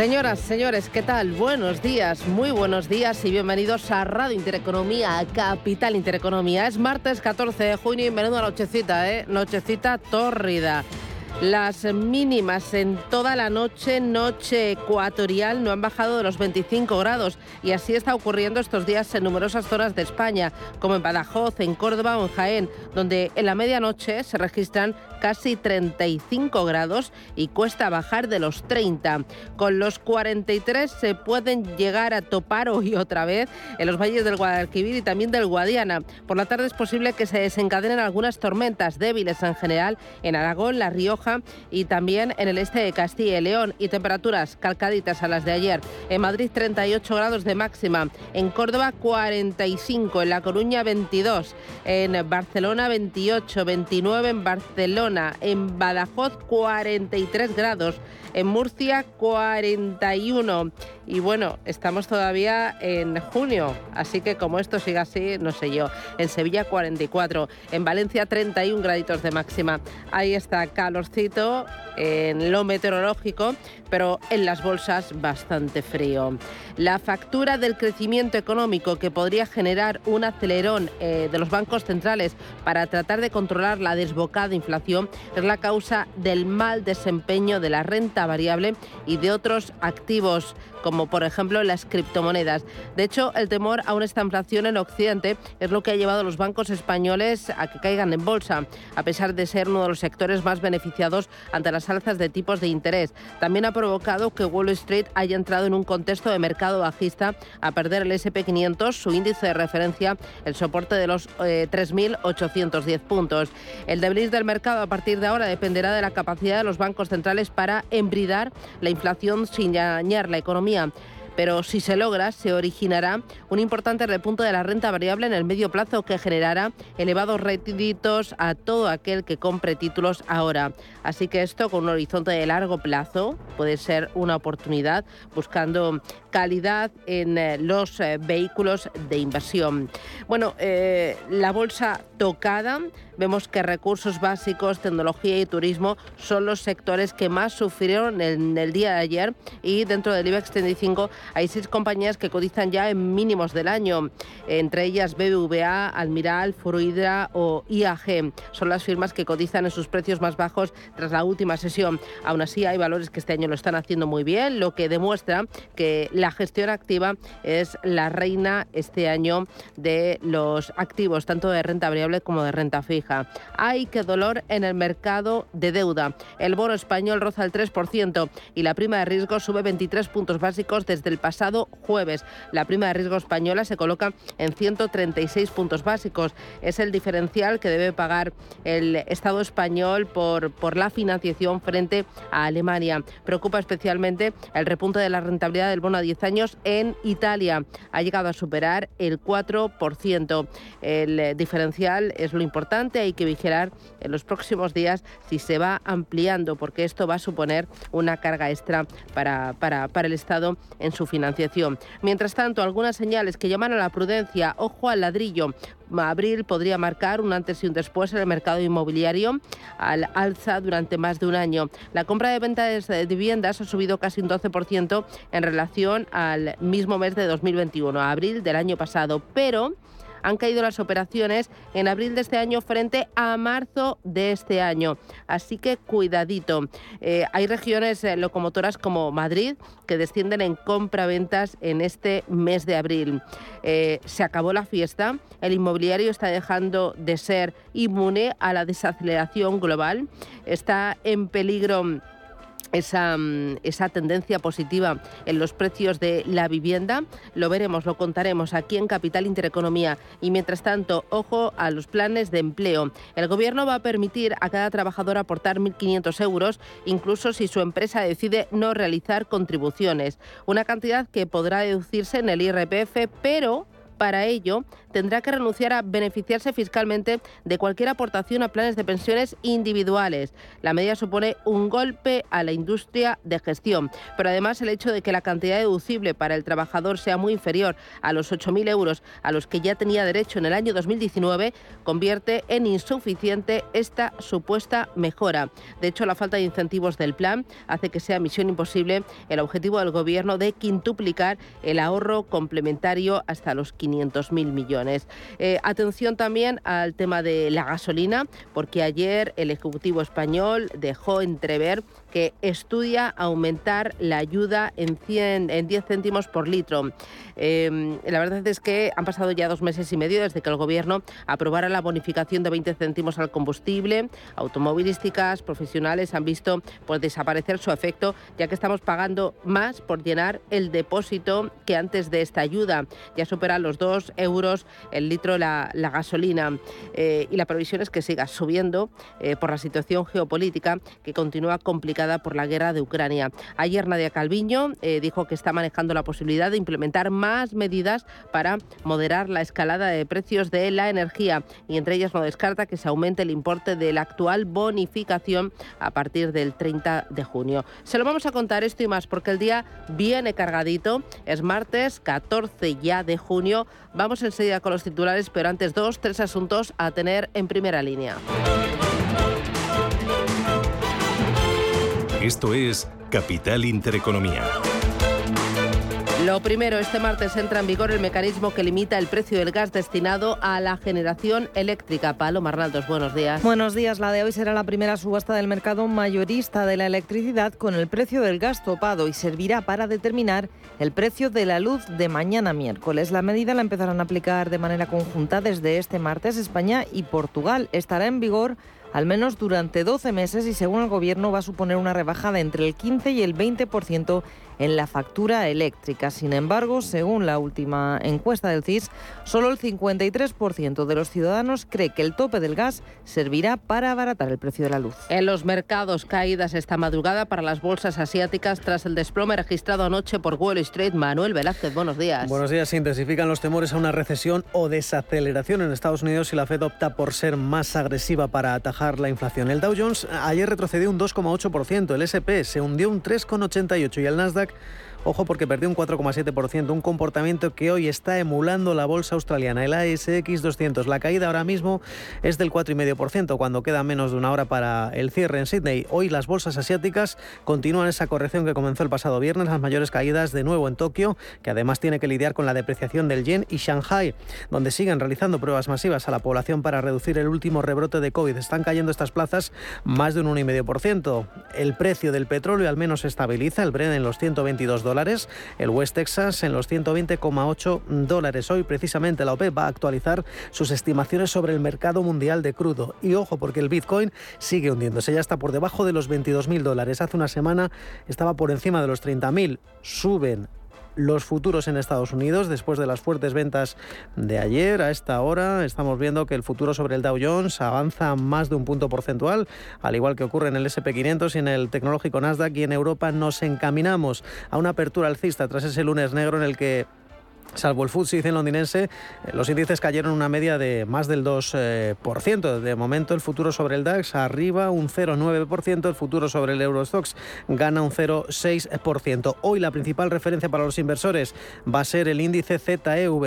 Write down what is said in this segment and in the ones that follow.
Señoras, señores, ¿qué tal? Buenos días, muy buenos días y bienvenidos a Radio Intereconomía, Capital Intereconomía. Es martes 14 de junio y menuda nochecita, ¿eh? Nochecita tórrida. Las mínimas en toda la noche, noche ecuatorial, no han bajado de los 25 grados y así está ocurriendo estos días en numerosas zonas de España, como en Badajoz, en Córdoba o en Jaén, donde en la medianoche se registran casi 35 grados y cuesta bajar de los 30. Con los 43 se pueden llegar a topar hoy otra vez en los valles del Guadalquivir y también del Guadiana. Por la tarde es posible que se desencadenen algunas tormentas débiles en general en Aragón, La Rioja y también en el este de Castilla y León. Y temperaturas calcaditas a las de ayer. En Madrid 38 grados de máxima, en Córdoba 45, en La Coruña 22, en Barcelona 28, 29 en Barcelona. En Badajoz 43 grados, en Murcia 41 y bueno, estamos todavía en junio, así que como esto siga así, no sé yo. En Sevilla 44, en Valencia 31 graditos de máxima. Ahí está calorcito en lo meteorológico, pero en las bolsas bastante frío. La factura del crecimiento económico que podría generar un acelerón eh, de los bancos centrales para tratar de controlar la desbocada inflación es la causa del mal desempeño de la renta variable y de otros activos como por ejemplo las criptomonedas. De hecho, el temor a una estanflación en Occidente es lo que ha llevado a los bancos españoles a que caigan en bolsa, a pesar de ser uno de los sectores más beneficiados ante las alzas de tipos de interés. También ha provocado que Wall Street haya entrado en un contexto de mercado bajista a perder el SP500, su índice de referencia, el soporte de los 3.810 eh, puntos. El devenir del mercado a partir de ahora dependerá de la capacidad de los bancos centrales para embridar la inflación sin dañar la economía pero si se logra, se originará un importante repunto de la renta variable en el medio plazo que generará elevados réditos a todo aquel que compre títulos ahora. Así que esto con un horizonte de largo plazo puede ser una oportunidad buscando calidad en eh, los eh, vehículos de inversión. Bueno, eh, la bolsa tocada vemos que recursos básicos, tecnología y turismo son los sectores que más sufrieron en el día de ayer y dentro del IBEX 35 hay seis compañías que cotizan ya en mínimos del año, entre ellas BBVA, Almiral, Furuidra o IAG. Son las firmas que cotizan en sus precios más bajos tras la última sesión. Aún así hay valores que este año lo están haciendo muy bien, lo que demuestra que la gestión activa es la reina este año de los activos, tanto de renta variable como de renta fija. Hay que dolor en el mercado de deuda. El bono español roza el 3% y la prima de riesgo sube 23 puntos básicos desde el pasado jueves. La prima de riesgo española se coloca en 136 puntos básicos. Es el diferencial que debe pagar el Estado español por, por la financiación frente a Alemania. Preocupa especialmente el repunte de la rentabilidad del bono a 10 años en Italia. Ha llegado a superar el 4%. El diferencial es lo importante hay que vigilar en los próximos días si se va ampliando, porque esto va a suponer una carga extra para, para, para el Estado en su financiación. Mientras tanto, algunas señales que llaman a la prudencia, ojo al ladrillo, abril podría marcar un antes y un después en el mercado inmobiliario al alza durante más de un año. La compra de ventas de viviendas ha subido casi un 12% en relación al mismo mes de 2021, abril del año pasado, pero han caído las operaciones en abril de este año frente a marzo de este año. Así que cuidadito. Eh, hay regiones eh, locomotoras como Madrid que descienden en compra-ventas en este mes de abril. Eh, se acabó la fiesta, el inmobiliario está dejando de ser inmune a la desaceleración global, está en peligro esa, mm, esa, tendencia positiva en los precios de la vivienda. Lo veremos, lo contaremos aquí en Capital Intereconomía. Y mientras tanto, ojo a los planes de empleo. El Gobierno va a permitir a cada trabajador aportar 1.500 euros, incluso si su empresa decide no realizar contribuciones. Una cantidad que podrá deducirse en el IRPF, pero para ello tendrá que renunciar a beneficiarse fiscalmente de cualquier aportación a planes de pensiones individuales. La medida supone un golpe a la industria de gestión, pero además el hecho de que la cantidad deducible para el trabajador sea muy inferior a los 8.000 euros a los que ya tenía derecho en el año 2019 convierte en insuficiente esta supuesta mejora. De hecho, la falta de incentivos del plan hace que sea misión imposible el objetivo del Gobierno de quintuplicar el ahorro complementario hasta los 500.000 millones. Eh, atención también al tema de la gasolina, porque ayer el Ejecutivo español dejó entrever que estudia aumentar la ayuda en, 100, en 10 céntimos por litro. Em, la verdad es que han pasado ya dos meses y medio desde que el Gobierno aprobara la bonificación de 20 céntimos al combustible. Automovilísticas, profesionales han visto pues, desaparecer su efecto, ya que estamos pagando más por llenar el depósito que antes de esta ayuda. Ya supera los 2 euros el litro la, gasolina. Eh, y la previsión es que siga subiendo eh, por la situación geopolítica que continúa complicada por la guerra de Ucrania. Ayer Nadia Calviño eh, dijo que está manejando la posibilidad de implementar más medidas para moderar la escalada de precios de la energía y entre ellas no descarta que se aumente el importe de la actual bonificación a partir del 30 de junio. Se lo vamos a contar esto y más porque el día viene cargadito. Es martes 14 ya de junio. Vamos enseguida con los titulares, pero antes dos, tres asuntos a tener en primera línea. Esto es Capital Intereconomía. Lo primero, este martes entra en vigor el mecanismo que limita el precio del gas destinado a la generación eléctrica. Palo Marnaldos, buenos días. Buenos días. La de hoy será la primera subasta del mercado mayorista de la electricidad con el precio del gas topado y servirá para determinar el precio de la luz de mañana miércoles. La medida la empezarán a aplicar de manera conjunta desde este martes España y Portugal. Estará en vigor al menos durante 12 meses y según el Gobierno va a suponer una rebaja de entre el 15 y el 20% en la factura eléctrica. Sin embargo, según la última encuesta del CIS, solo el 53% de los ciudadanos cree que el tope del gas servirá para abaratar el precio de la luz. En los mercados, caídas esta madrugada para las bolsas asiáticas tras el desplome registrado anoche por Wall Street. Manuel Velázquez, buenos días. Buenos días. Se intensifican los temores a una recesión o desaceleración en Estados Unidos y la Fed opta por ser más agresiva para atajar la inflación. El Dow Jones ayer retrocedió un 2,8%, el SP se hundió un 3,88% y el Nasdaq tak Ojo porque perdió un 4,7%, un comportamiento que hoy está emulando la bolsa australiana, el ASX 200. La caída ahora mismo es del 4,5% cuando queda menos de una hora para el cierre en Sydney. Hoy las bolsas asiáticas continúan esa corrección que comenzó el pasado viernes, las mayores caídas de nuevo en Tokio, que además tiene que lidiar con la depreciación del yen, y Shanghai, donde siguen realizando pruebas masivas a la población para reducir el último rebrote de COVID. Están cayendo estas plazas más de un 1,5%. El precio del petróleo al menos estabiliza, el Brent en los 122 dólares, el West Texas en los 120,8 dólares. Hoy precisamente la OPEP va a actualizar sus estimaciones sobre el mercado mundial de crudo. Y ojo, porque el Bitcoin sigue hundiéndose, ya está por debajo de los 22.000 dólares. Hace una semana estaba por encima de los 30.000. Suben los futuros en Estados Unidos después de las fuertes ventas de ayer. A esta hora estamos viendo que el futuro sobre el Dow Jones avanza más de un punto porcentual, al igual que ocurre en el SP500 y en el tecnológico Nasdaq. Y en Europa nos encaminamos a una apertura alcista tras ese lunes negro en el que Salvo el FTSE londinense, eh, los índices cayeron una media de más del 2%. Eh, de momento, el futuro sobre el DAX arriba un 0,9%, el futuro sobre el Eurostox gana un 0,6%. Hoy la principal referencia para los inversores va a ser el índice ZEW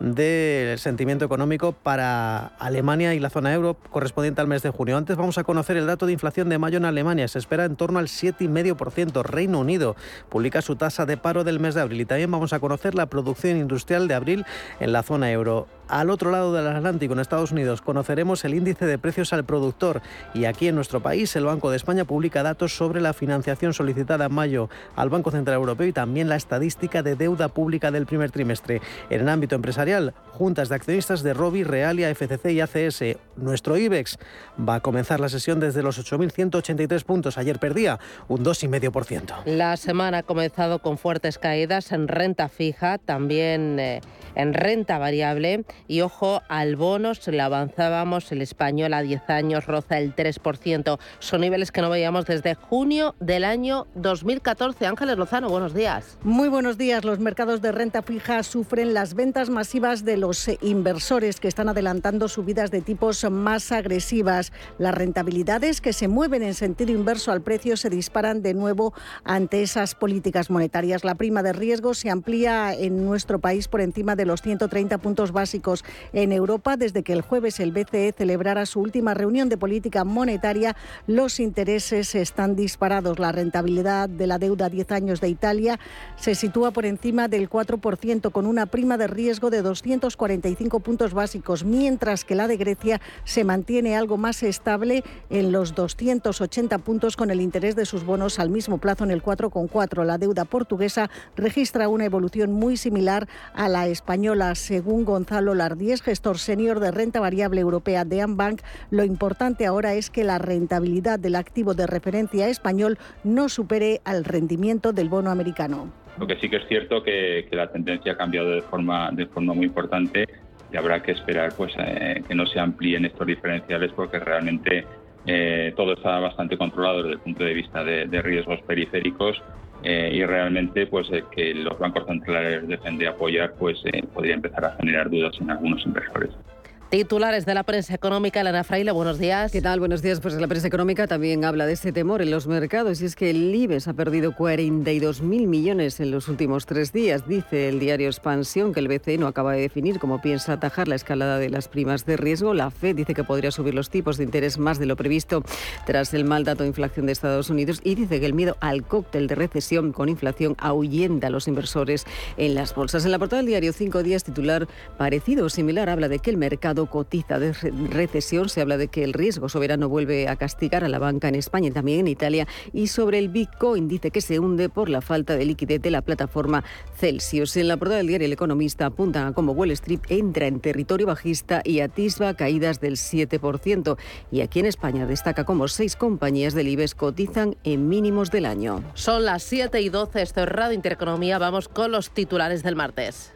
del sentimiento económico para Alemania y la zona euro correspondiente al mes de junio. Antes vamos a conocer el dato de inflación de mayo en Alemania. Se espera en torno al 7,5%. Reino Unido publica su tasa de paro del mes de abril y también vamos a conocer la producción industrial de abril en la zona euro. Al otro lado del Atlántico, en Estados Unidos, conoceremos el índice de precios al productor y aquí en nuestro país el Banco de España publica datos sobre la financiación solicitada en mayo al Banco Central Europeo y también la estadística de deuda pública del primer trimestre. En el ámbito empresarial, juntas de accionistas de Robi, Realia, FCC y ACS. Nuestro IBEX va a comenzar la sesión desde los 8.183 puntos. Ayer perdía un 2,5%. La semana ha comenzado con fuertes caídas en renta fija, también eh, en renta variable y ojo al bono, se le avanzábamos el español a 10 años roza el 3%. Son niveles que no veíamos desde junio del año 2014. Ángeles Lozano, buenos días. Muy buenos días. Los mercados de renta fija sufren las ventas masivas de los inversores que están adelantando subidas de tipos más agresivas. Las rentabilidades que se mueven en sentido inverso al precio se disparan de nuevo ante esas políticas monetarias. La prima de riesgo se amplía en nuestro país por encima de los 130 puntos básicos en Europa desde que el jueves el BCE celebrara su última reunión de política monetaria. Los intereses están disparados. La rentabilidad de la deuda a 10 años de Italia se sitúa por encima del 4% con una prima de riesgo de 245 puntos básicos, mientras que la de Grecia se mantiene algo más estable en los 280 puntos con el interés de sus bonos al mismo plazo en el 4,4. La deuda portuguesa registra una evolución muy similar a la española, según Gonzalo Lardíez, gestor senior de renta variable europea de Ambank. Lo importante ahora es que la rentabilidad del activo de referencia español no supere al rendimiento del bono americano. Lo que sí que es cierto que, que la tendencia ha cambiado de forma, de forma muy importante y habrá que esperar pues eh, que no se amplíen estos diferenciales porque realmente eh, todo está bastante controlado desde el punto de vista de, de riesgos periféricos eh, y realmente pues eh, que los bancos centrales dejen de apoyar pues eh, podría empezar a generar dudas en algunos inversores. Titulares de la prensa económica, Elena Fraile, buenos días. ¿Qué tal? Buenos días. Pues la prensa económica también habla de ese temor en los mercados y es que el IBEX ha perdido 42.000 millones en los últimos tres días. Dice el diario Expansión que el BCE no acaba de definir cómo piensa atajar la escalada de las primas de riesgo. La FED dice que podría subir los tipos de interés más de lo previsto tras el mal dato de inflación de Estados Unidos y dice que el miedo al cóctel de recesión con inflación ahuyenta a los inversores en las bolsas. En la portada del diario Cinco Días, titular parecido o similar, habla de que el mercado cotiza de recesión. Se habla de que el riesgo soberano vuelve a castigar a la banca en España y también en Italia. Y sobre el Bitcoin dice que se hunde por la falta de liquidez de la plataforma Celsius. En la portada del diario El Economista apuntan a cómo Wall Street entra en territorio bajista y atisba caídas del 7%. Y aquí en España destaca cómo seis compañías del IBEX cotizan en mínimos del año. Son las 7 y 12, esto es Radio Intereconomía. Vamos con los titulares del martes.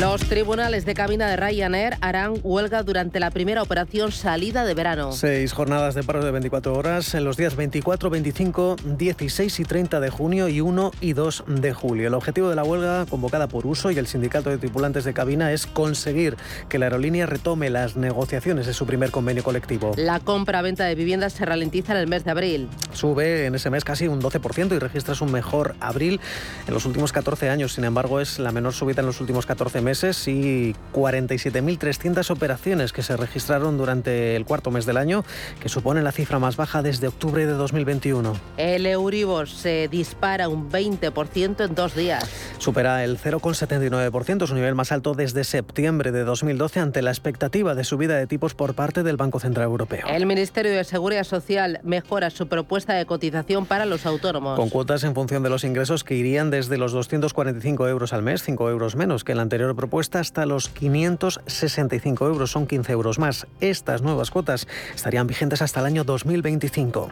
Los tribunales de cabina de Ryanair harán huelga durante la primera operación salida de verano. Seis jornadas de paro de 24 horas en los días 24, 25, 16 y 30 de junio y 1 y 2 de julio. El objetivo de la huelga, convocada por Uso y el Sindicato de Tripulantes de Cabina, es conseguir que la aerolínea retome las negociaciones de su primer convenio colectivo. La compra-venta de viviendas se ralentiza en el mes de abril. Sube en ese mes casi un 12% y registra su mejor abril en los últimos 14 años. Sin embargo, es la menor subida en los últimos 14 meses y 47.300 operaciones que se registraron durante el cuarto mes del año, que supone la cifra más baja desde octubre de 2021. El Euribor se dispara un 20% en dos días. Supera el 0,79%, su nivel más alto desde septiembre de 2012 ante la expectativa de subida de tipos por parte del Banco Central Europeo. El Ministerio de Seguridad Social mejora su propuesta de cotización para los autónomos. Con cuotas en función de los ingresos que irían desde los 245 euros al mes, 5 euros menos que en la anterior propuesta, hasta los 565 euros, son 15 euros más. Estas nuevas cuotas estarían vigentes hasta el año 2025.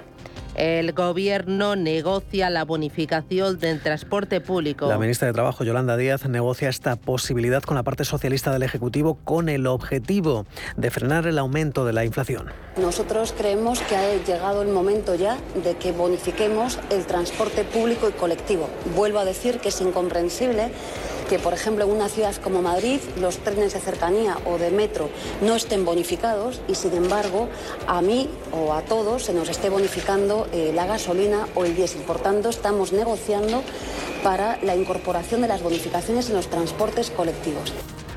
El gobierno negocia la bonificación del transporte público. La ministra de Trabajo, Yolanda Díaz, negocia esta posibilidad con la parte socialista del Ejecutivo con el objetivo de frenar el aumento de la inflación. Nosotros creemos que ha llegado el momento ya de que bonifiquemos el transporte público y colectivo. Vuelvo a decir que es incomprensible que, por ejemplo, en una ciudad como Madrid los trenes de cercanía o de metro no estén bonificados y, sin embargo, a mí o a todos se nos esté bonificando eh, la gasolina o el diésel. Por tanto, estamos negociando para la incorporación de las bonificaciones en los transportes colectivos.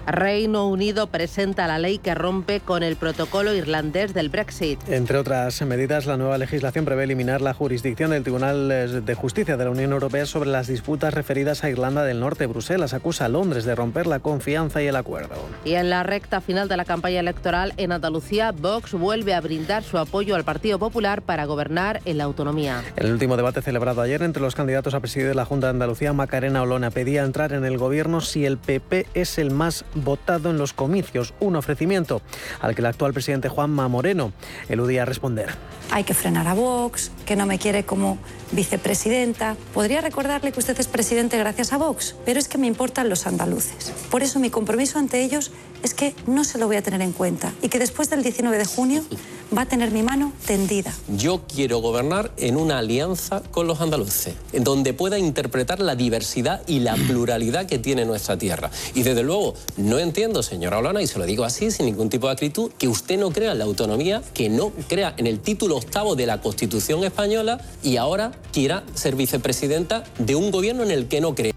Reino Unido presenta la ley que rompe con el protocolo irlandés del Brexit. Entre otras medidas, la nueva legislación prevé eliminar la jurisdicción del Tribunal de Justicia de la Unión Europea sobre las disputas referidas a Irlanda del Norte. Bruselas acusa a Londres de romper la confianza y el acuerdo. Y en la recta final de la campaña electoral en Andalucía, Vox vuelve a brindar su apoyo al Partido Popular para gobernar en la autonomía. En el último debate celebrado ayer entre los candidatos a presidir la Junta de Andalucía, Macarena Olona pedía entrar en el gobierno si el PP es el más votado en los comicios, un ofrecimiento al que el actual presidente Juanma Moreno eludía responder. Hay que frenar a Vox, que no me quiere como vicepresidenta. Podría recordarle que usted es presidente gracias a Vox, pero es que me importan los andaluces. Por eso mi compromiso ante ellos es que no se lo voy a tener en cuenta y que después del 19 de junio va a tener mi mano tendida. Yo quiero gobernar en una alianza con los andaluces, en donde pueda interpretar la diversidad y la pluralidad que tiene nuestra tierra. Y desde luego, no entiendo, señora Olona, y se lo digo así, sin ningún tipo de acritud, que usted no crea en la autonomía, que no crea en el título octavo de la Constitución española y ahora quiera ser vicepresidenta de un gobierno en el que no cree.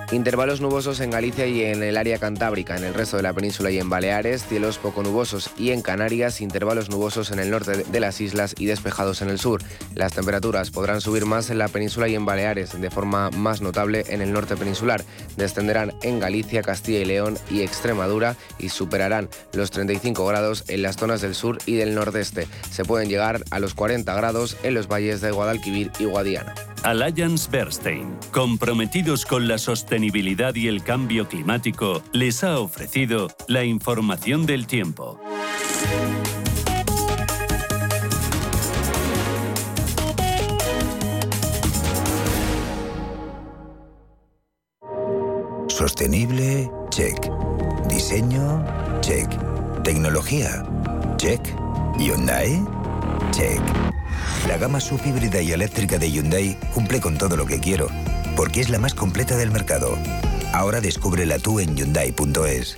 Intervalos nubosos en Galicia y en el área cantábrica, en el resto de la península y en Baleares, cielos poco nubosos y en Canarias, intervalos nubosos en el norte de las islas y despejados en el sur. Las temperaturas podrán subir más en la península y en Baleares, de forma más notable en el norte peninsular. Descenderán en Galicia, Castilla y León y Extremadura y superarán los 35 grados en las zonas del sur y del nordeste. Se pueden llegar a los 40 grados en los valles de Guadalquivir y Guadiana. Alliance Bernstein, comprometidos con la sostenibilidad y el cambio climático, les ha ofrecido la información del tiempo. Sostenible, check. Diseño, check. Tecnología, check. Hyundai, check. La gama subhíbrida y eléctrica de Hyundai cumple con todo lo que quiero, porque es la más completa del mercado. Ahora descúbrela tú en Hyundai.es.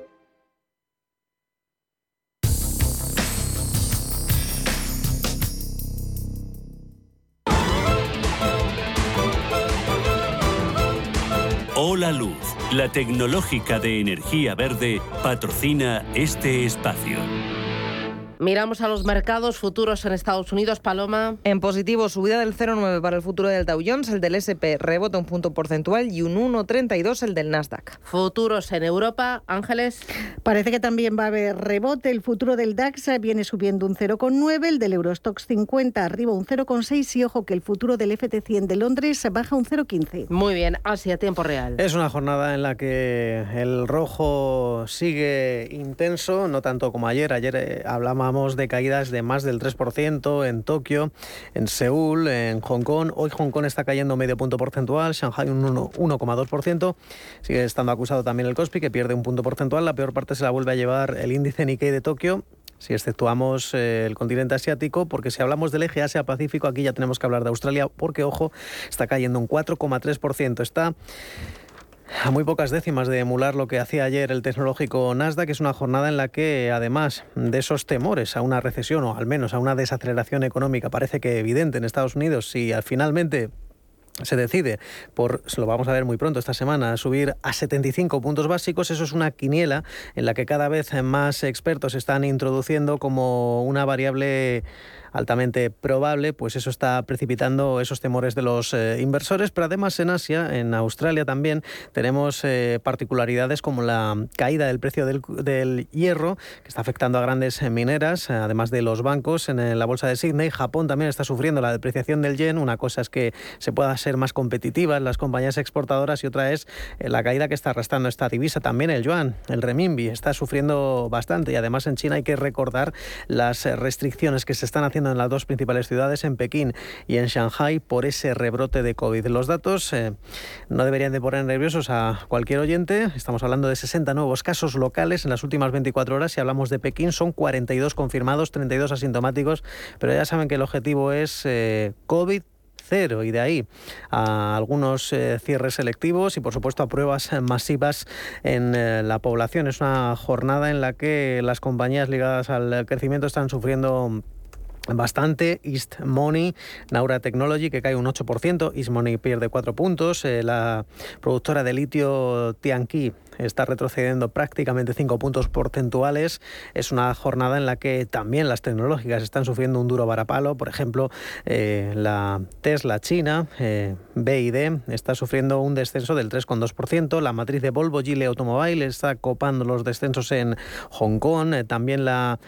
Hola Luz, la tecnológica de energía verde, patrocina este espacio. Miramos a los mercados futuros en Estados Unidos, Paloma. En positivo, subida del 0,9 para el futuro del Dow Jones, el del SP rebota un punto porcentual y un 1,32 el del Nasdaq. Futuros en Europa, Ángeles. Parece que también va a haber rebote. El futuro del DAX viene subiendo un 0,9, el del Eurostox 50 arriba un 0,6 y ojo que el futuro del FT100 de Londres baja un 0,15. Muy bien, Asia, tiempo real. Es una jornada en la que el rojo sigue intenso, no tanto como ayer. Ayer eh, de caídas de más del 3% en Tokio, en Seúl, en Hong Kong. Hoy Hong Kong está cayendo medio punto porcentual, Shanghai un 1,2%. Sigue estando acusado también el Kospi, que pierde un punto porcentual. La peor parte se la vuelve a llevar el índice Nikkei de Tokio, si exceptuamos eh, el continente asiático, porque si hablamos del eje Asia-Pacífico, aquí ya tenemos que hablar de Australia, porque, ojo, está cayendo un 4,3%. Está a muy pocas décimas de emular lo que hacía ayer el tecnológico Nasdaq, que es una jornada en la que, además de esos temores a una recesión o al menos a una desaceleración económica, parece que evidente en Estados Unidos, si finalmente se decide por, lo vamos a ver muy pronto esta semana, subir a 75 puntos básicos. Eso es una quiniela en la que cada vez más expertos están introduciendo como una variable altamente probable, pues eso está precipitando esos temores de los eh, inversores, pero además en Asia, en Australia también, tenemos eh, particularidades como la caída del precio del, hierro, que está afectando a grandes mineras, además de los bancos. En la bolsa de Sydney. Japón también está sufriendo la depreciación del yen, una cosa es que se pueda ser más competitivas las compañías exportadoras y otra es eh, la caída que está arrastrando esta divisa, también el yuan, el renminbi, está sufriendo bastante. Y además en China hay que recordar las restricciones que se están haciendo en las dos principales ciudades, en Pekín y en Shanghai, por ese rebrote de COVID. Los datos eh, no deberían de poner nerviosos a cualquier oyente. Estamos hablando de 60 nuevos casos locales en las últimas 24 horas. Si hablamos de Pekín, son 42 confirmados, 32 asintomáticos, pero ya saben que el objetivo es eh, COVID cero y de ahí a algunos eh, cierres selectivos y por supuesto a pruebas masivas en eh, la población. Es una jornada en la que las compañías ligadas al crecimiento están sufriendo bastante. East Money, Naura Technology, que cae un 8%. East Money pierde 4 puntos. Eh, la productora de litio Tianqi está retrocediendo prácticamente 5 puntos porcentuales. Es una jornada en la que también las tecnológicas están sufriendo un duro varapalo. Por ejemplo, eh, la Tesla China, eh, BID, está sufriendo un descenso del 3,2%. La matriz de Volvo Gile Automobile está copando los descensos en Hong Kong. Eh, también la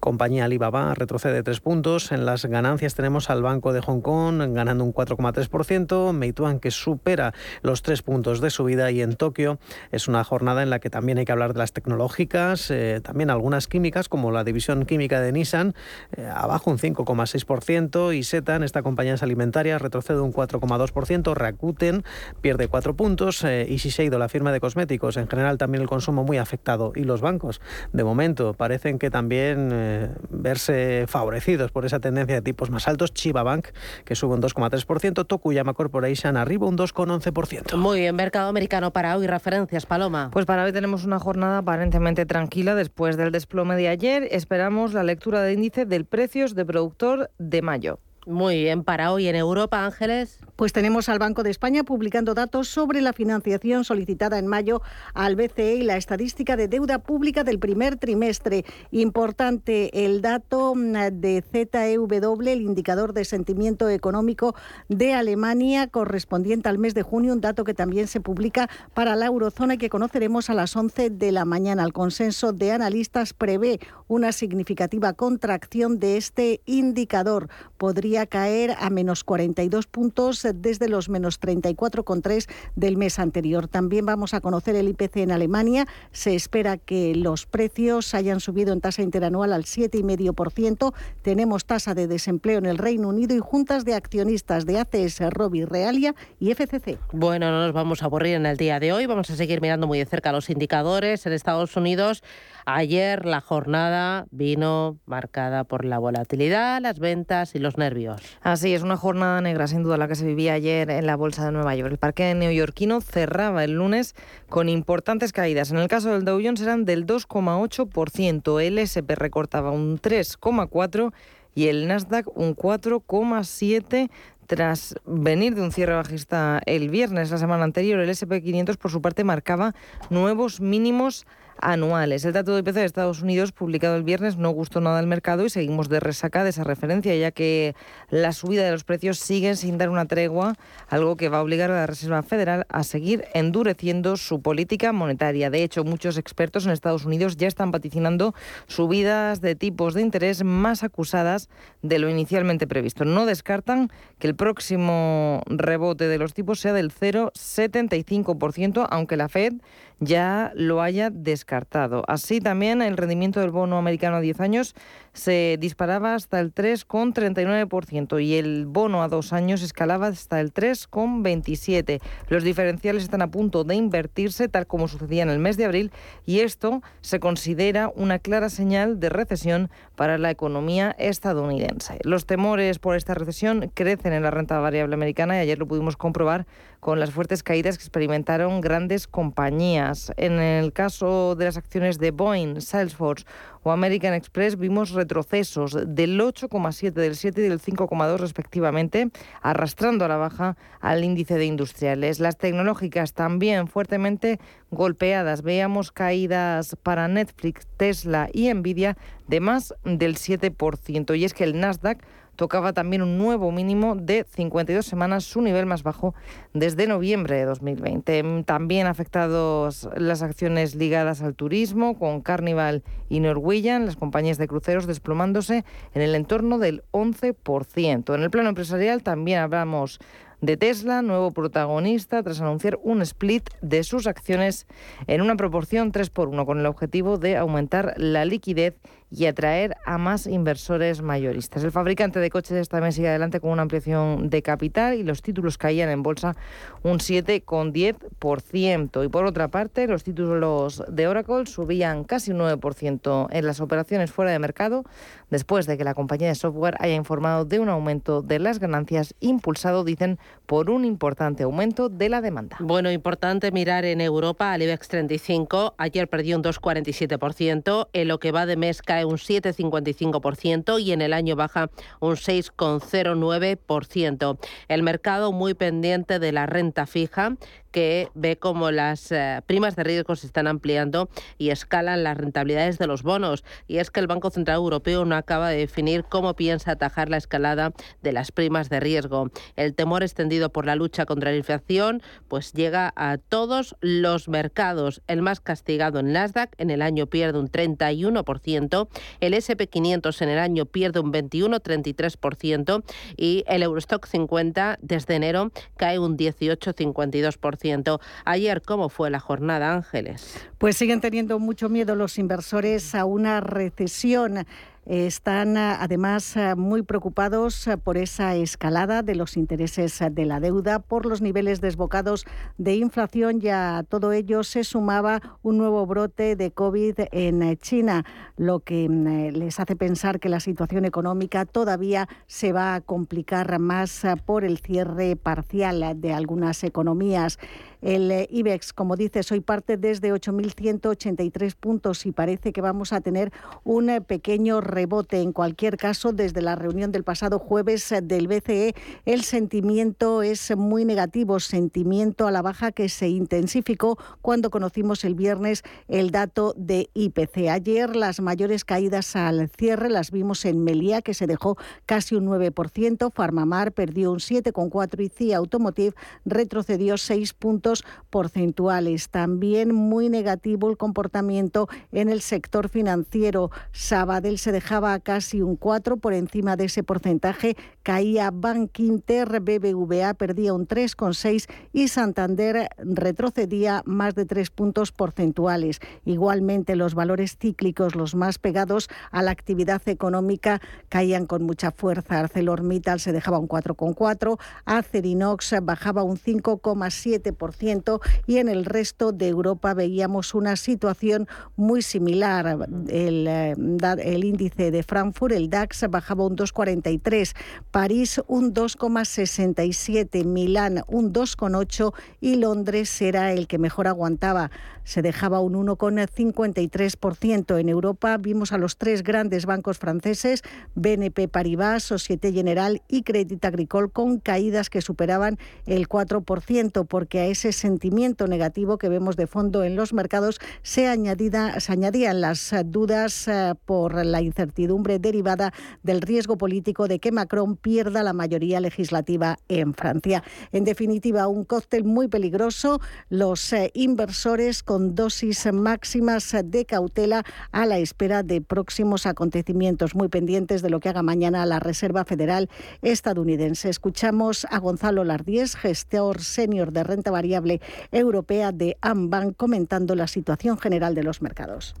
compañía Alibaba retrocede 3 puntos. En las ganancias tenemos al Banco de Hong Kong ganando un 4,3%. Meituan que supera los 3 puntos de subida y en Tokio es una una jornada en la que también hay que hablar de las tecnológicas, eh, también algunas químicas, como la división química de Nissan, eh, abajo un 5,6%, y Setan, esta compañía alimentaria, retrocede un 4,2%, Rakuten pierde 4 puntos, eh, y Shiseido, la firma de cosméticos, en general también el consumo muy afectado, y los bancos, de momento, parecen que también verse favorecidos por esa tendencia de tipos más altos, Chiba Bank, que sube un 2,3%, Tokuyama Corporation arriba un 2,11%. Muy bien, mercado americano para hoy, referencias, Paloma. Pues para hoy tenemos una jornada aparentemente tranquila después del desplome de ayer. Esperamos la lectura de índice del precios de productor de mayo. Muy bien, para hoy en Europa, Ángeles. Pues tenemos al Banco de España publicando datos sobre la financiación solicitada en mayo al BCE y la estadística de deuda pública del primer trimestre. Importante el dato mm, de ZEW, el indicador de sentimiento económico de Alemania correspondiente al mes de junio, un dato que también se publica para la eurozona y que conoceremos a las 11 de la mañana. El consenso de analistas prevé una significativa contracción de este indicador. Podría caer a menos 42 puntos desde los menos 34,3 del mes anterior. También vamos a conocer el IPC en Alemania. Se espera que los precios hayan subido en tasa interanual al 7,5%. Tenemos tasa de desempleo en el Reino Unido y juntas de accionistas de ACS, Robi, Realia y FCC. Bueno, no nos vamos a aburrir en el día de hoy. Vamos a seguir mirando muy de cerca los indicadores. En Estados Unidos, ayer la jornada vino marcada por la volatilidad, las ventas y los nervios Así es, una jornada negra sin duda la que se vivía ayer en la Bolsa de Nueva York. El parque neoyorquino cerraba el lunes con importantes caídas. En el caso del Dow Jones eran del 2,8%, el SP recortaba un 3,4% y el Nasdaq un 4,7% tras venir de un cierre bajista el viernes, la semana anterior, el SP500 por su parte marcaba nuevos mínimos anuales. El dato de IPC de Estados Unidos, publicado el viernes, no gustó nada al mercado y seguimos de resaca de esa referencia, ya que la subida de los precios sigue sin dar una tregua, algo que va a obligar a la Reserva Federal a seguir endureciendo su política monetaria. De hecho, muchos expertos en Estados Unidos ya están vaticinando subidas de tipos de interés más acusadas de lo inicialmente previsto. No descartan que el próximo rebote de los tipos sea del 0,75%, aunque la Fed ya lo haya descartado. Así también el rendimiento del bono americano a 10 años se disparaba hasta el 3,39% y el bono a dos años escalaba hasta el 3,27%. Los diferenciales están a punto de invertirse tal como sucedía en el mes de abril y esto se considera una clara señal de recesión para la economía estadounidense. Los temores por esta recesión crecen en la renta variable americana y ayer lo pudimos comprobar con las fuertes caídas que experimentaron grandes compañías. En el caso de las acciones de Boeing, Salesforce o American Express vimos retrocesos del 8,7, del 7 y del 5,2 respectivamente, arrastrando a la baja al índice de industriales. Las tecnológicas también fuertemente golpeadas. Veíamos caídas para Netflix, Tesla y Nvidia de más del 7%. Y es que el Nasdaq tocaba también un nuevo mínimo de 52 semanas, su nivel más bajo desde noviembre de 2020. También afectados las acciones ligadas al turismo, con Carnival y Norwegian, las compañías de cruceros desplomándose en el entorno del 11%. En el plano empresarial también hablamos de Tesla, nuevo protagonista, tras anunciar un split de sus acciones en una proporción 3 por 1, con el objetivo de aumentar la liquidez y atraer a más inversores mayoristas. El fabricante de coches también sigue adelante con una ampliación de capital y los títulos caían en bolsa un 7,10%. Y por otra parte, los títulos de Oracle subían casi un 9% en las operaciones fuera de mercado después de que la compañía de software haya informado de un aumento de las ganancias impulsado, dicen, por un importante aumento de la demanda. Bueno, importante mirar en Europa al IBEX 35. Ayer perdió un 2,47%. En lo que va de mes cae un 7,55% y en el año baja un 6,09%. El mercado muy pendiente de la renta fija que ve como las eh, primas de riesgo se están ampliando y escalan las rentabilidades de los bonos. Y es que el Banco Central Europeo no acaba de definir cómo piensa atajar la escalada de las primas de riesgo. El temor extendido por la lucha contra la inflación pues llega a todos los mercados. El más castigado en Nasdaq en el año pierde un 31%, el SP500 en el año pierde un 21-33% y el Eurostock 50 desde enero cae un 18-52%. Ayer, ¿cómo fue la jornada, Ángeles? Pues siguen teniendo mucho miedo los inversores a una recesión. Están además muy preocupados por esa escalada de los intereses de la deuda, por los niveles desbocados de inflación y a todo ello se sumaba un nuevo brote de COVID en China, lo que mm, les hace pensar que la situación económica todavía se va a complicar más por el cierre parcial de algunas economías. El eh, IBEX, como dices, hoy parte desde 8.183 puntos y parece que vamos a tener un eh, pequeño rebote. En cualquier caso, desde la reunión del pasado jueves eh, del BCE, el sentimiento es muy negativo, sentimiento a la baja que se intensificó cuando conocimos el viernes el dato de IPC. Ayer las mayores caídas al cierre las vimos en Melía, que se dejó casi un 9%, Farmamar perdió un 7,4% y CIA Automotive retrocedió 6 puntos porcentuales. También muy negativo el comportamiento en el sector financiero. Sabadell se dejaba casi un 4 por encima de ese porcentaje. Caía Bank Inter, BBVA perdía un 3,6 y Santander retrocedía más de 3 puntos porcentuales. Igualmente los valores cíclicos, los más pegados a la actividad económica, caían con mucha fuerza. ArcelorMittal se dejaba un 4,4, Acerinox bajaba un 5,7% y en el resto de Europa veíamos una situación muy similar. El, eh, el índice de Frankfurt, el DAX, bajaba un 2,43, París un 2,67, Milán un 2,8 y Londres era el que mejor aguantaba se dejaba un 1,53%. En Europa vimos a los tres grandes bancos franceses, BNP Paribas, Societe General y Crédit Agricole, con caídas que superaban el 4%, porque a ese sentimiento negativo que vemos de fondo en los mercados se, añadida, se añadían las dudas eh, por la incertidumbre derivada del riesgo político de que Macron pierda la mayoría legislativa en Francia. En definitiva, un cóctel muy peligroso. Los eh, inversores con dosis máximas de cautela a la espera de próximos acontecimientos muy pendientes de lo que haga mañana la Reserva Federal estadounidense. Escuchamos a Gonzalo Lardíez, gestor senior de renta variable europea de Ambank, comentando la situación general de los mercados.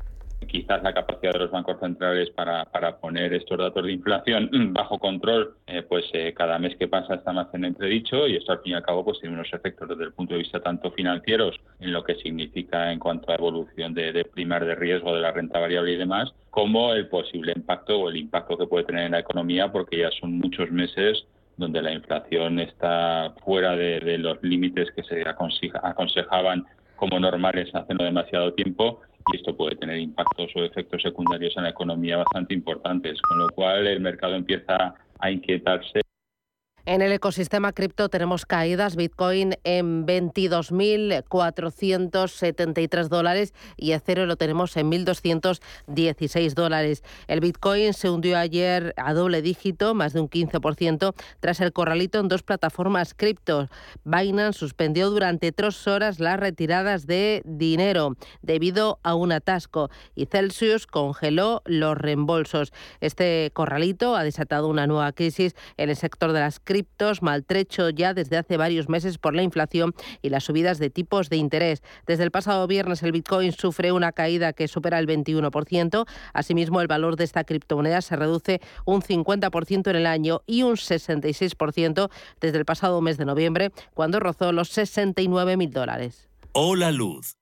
Quizás la capacidad de los bancos centrales para, para poner estos datos de inflación bajo control, eh, pues eh, cada mes que pasa está más en entredicho y esto al fin y al cabo pues tiene unos efectos desde el punto de vista tanto financieros en lo que significa en cuanto a evolución de, de de riesgo de la renta variable y demás, como el posible impacto o el impacto que puede tener en la economía porque ya son muchos meses donde la inflación está fuera de, los límites que se aconsejaban como normales hace no demasiado tiempo y esto puede tener impactos o efectos secundarios en la economía bastante importantes, con lo cual el mercado empieza a inquietarse en el ecosistema cripto tenemos caídas, Bitcoin en 22.473 dólares y Ethereum lo tenemos en 1.216 dólares. El Bitcoin se hundió ayer a doble dígito, más de un 15%, tras el corralito en dos plataformas cripto. Binance suspendió durante tres horas las retiradas de dinero debido a un atasco y Celsius congeló los reembolsos. Este corralito ha desatado una nueva crisis en el sector de las cripto criptos, maltrecho ya desde hace varios meses por la inflación y las subidas de tipos de interés. Desde el pasado viernes el Bitcoin sufre una caída que supera el 21%. Asimismo, el valor de esta criptomoneda se reduce un 50% en el año y un 66% desde el pasado mes de noviembre, cuando rozó los 69 mil dólares. Hola Luz,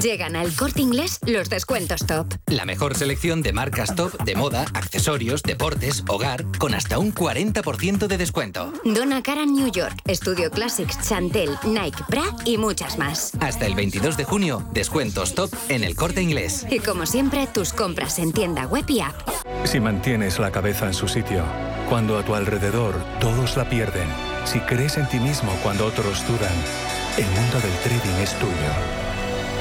Llegan al corte inglés los descuentos top. La mejor selección de marcas top de moda, accesorios, deportes, hogar, con hasta un 40% de descuento. Donna Karan New York, Studio Classics, Chantel, Nike, Bra y muchas más. Hasta el 22 de junio, descuentos top en el corte inglés. Y como siempre, tus compras en tienda web y app. Si mantienes la cabeza en su sitio, cuando a tu alrededor todos la pierden, si crees en ti mismo cuando otros dudan, el mundo del trading es tuyo.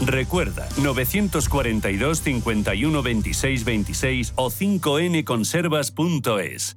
Recuerda, 942 51 26 26 o 5nconservas.es.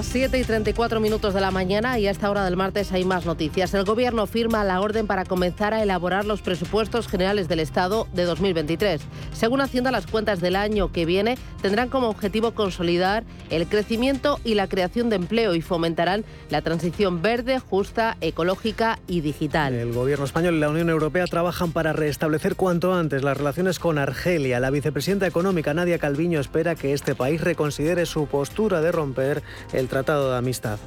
Las 7 y 34 minutos de la mañana y a esta hora del martes hay más noticias. El Gobierno firma la orden para comenzar a elaborar los presupuestos generales del Estado de 2023. Según Hacienda, las cuentas del año que viene tendrán como objetivo consolidar el crecimiento y la creación de empleo y fomentarán la transición verde, justa, ecológica y digital. El Gobierno español y la Unión Europea trabajan para restablecer cuanto antes las relaciones con Argelia. La vicepresidenta económica Nadia Calviño espera que este país reconsidere su postura de romper el Tratado de Amistad.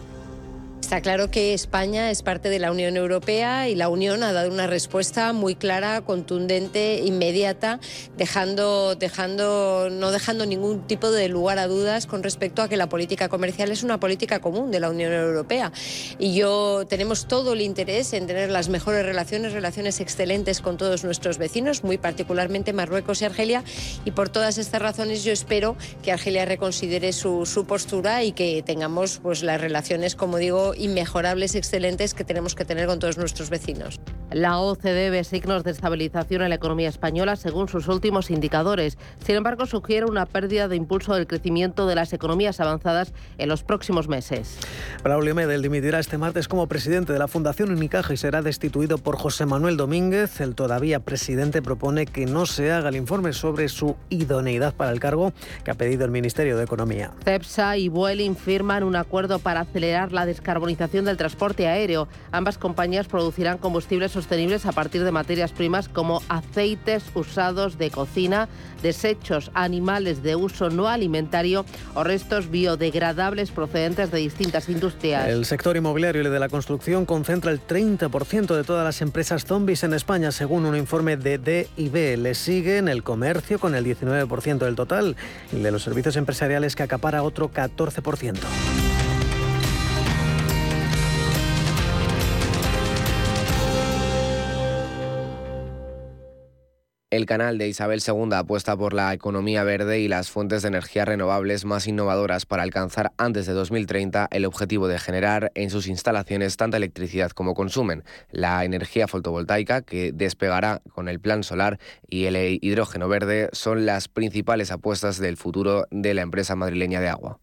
Está claro que España es parte de la Unión Europea y la Unión ha dado una respuesta muy clara, contundente, inmediata, dejando, dejando, no dejando ningún tipo de lugar a dudas con respecto a que la política comercial es una política común de la Unión Europea. Y yo tenemos todo el interés en tener las mejores relaciones, relaciones excelentes con todos nuestros vecinos, muy particularmente Marruecos y Argelia. Y por todas estas razones yo espero que Argelia reconsidere su, su postura y que tengamos pues, las relaciones, como digo, inmejorables, excelentes que tenemos que tener con todos nuestros vecinos. La OCDE ve signos de estabilización en la economía española según sus últimos indicadores. Sin embargo, sugiere una pérdida de impulso del crecimiento de las economías avanzadas en los próximos meses. Braulio Medel dimitirá este martes como presidente de la Fundación Unicaja y será destituido por José Manuel Domínguez. El todavía presidente propone que no se haga el informe sobre su idoneidad para el cargo que ha pedido el Ministerio de Economía. CEPSA y Vueling firman un acuerdo para acelerar la descarbonización del transporte aéreo. Ambas compañías producirán combustibles sostenibles a partir de materias primas como aceites usados de cocina, desechos animales de uso no alimentario o restos biodegradables procedentes de distintas industrias. El sector inmobiliario y de la construcción concentra el 30% de todas las empresas zombies en España, según un informe de DIB. Le siguen el comercio con el 19% del total y de los servicios empresariales que acapara otro 14%. El canal de Isabel II apuesta por la economía verde y las fuentes de energía renovables más innovadoras para alcanzar antes de 2030 el objetivo de generar en sus instalaciones tanta electricidad como consumen. La energía fotovoltaica, que despegará con el plan solar, y el hidrógeno verde son las principales apuestas del futuro de la empresa madrileña de agua.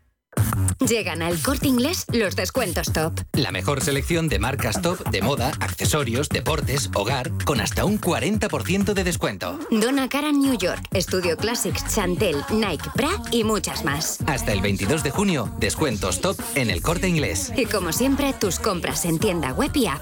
Llegan al corte inglés los descuentos top. La mejor selección de marcas top de moda, accesorios, deportes, hogar, con hasta un 40% de descuento. Donna Karan New York, Studio Classics, Chantel, Nike, Bra y muchas más. Hasta el 22 de junio, descuentos top en el corte inglés. Y como siempre, tus compras en tienda web y app.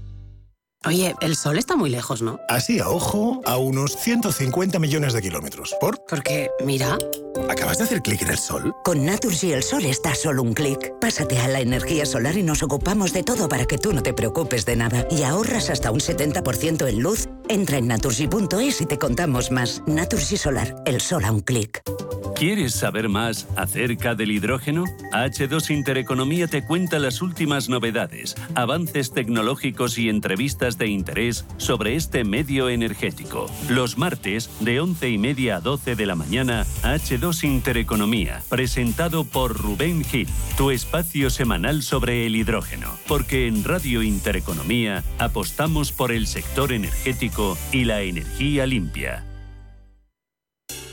Oye, el sol está muy lejos, ¿no? Así a ojo, a unos 150 millones de kilómetros. ¿Por? Porque, mira. ¿Acabas de hacer clic en el sol? Con Naturgy el sol está solo un clic. Pásate a la energía solar y nos ocupamos de todo para que tú no te preocupes de nada. Y ahorras hasta un 70% en luz. Entra en naturgy.es y te contamos más. Naturgy Solar, el sol a un clic. ¿Quieres saber más acerca del hidrógeno? H2 Intereconomía te cuenta las últimas novedades, avances tecnológicos y entrevistas de interés sobre este medio energético. Los martes, de 11 y media a 12 de la mañana, H2 Intereconomía, presentado por Rubén Gil, tu espacio semanal sobre el hidrógeno. Porque en Radio Intereconomía apostamos por el sector energético y la energía limpia.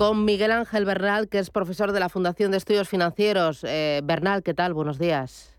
Con Miguel Ángel Bernal, que es profesor de la Fundación de Estudios Financieros. Eh, Bernal, ¿qué tal? Buenos días.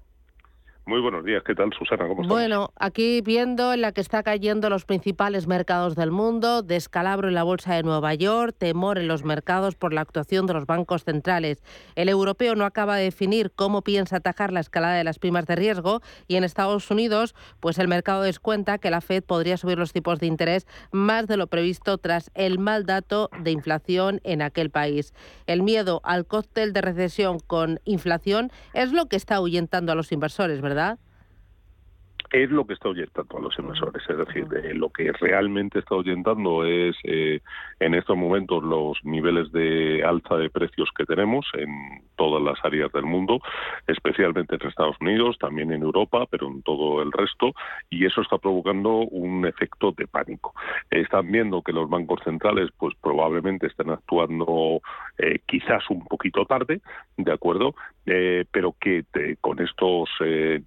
Muy buenos días, ¿qué tal Susana? ¿Cómo estás? Bueno, aquí viendo en la que está cayendo los principales mercados del mundo, descalabro en la bolsa de Nueva York, temor en los mercados por la actuación de los bancos centrales. El europeo no acaba de definir cómo piensa atajar la escalada de las primas de riesgo y en Estados Unidos, pues el mercado descuenta que la Fed podría subir los tipos de interés más de lo previsto tras el mal dato de inflación en aquel país. El miedo al cóctel de recesión con inflación es lo que está ahuyentando a los inversores, ¿verdad? Es lo que está ahuyentando a los inversores. Es decir, eh, lo que realmente está ahuyentando es eh, en estos momentos los niveles de alza de precios que tenemos en todas las áreas del mundo, especialmente en Estados Unidos, también en Europa, pero en todo el resto, y eso está provocando un efecto de pánico. Están viendo que los bancos centrales, pues probablemente estén actuando eh, quizás un poquito tarde, ¿de acuerdo? pero que con estos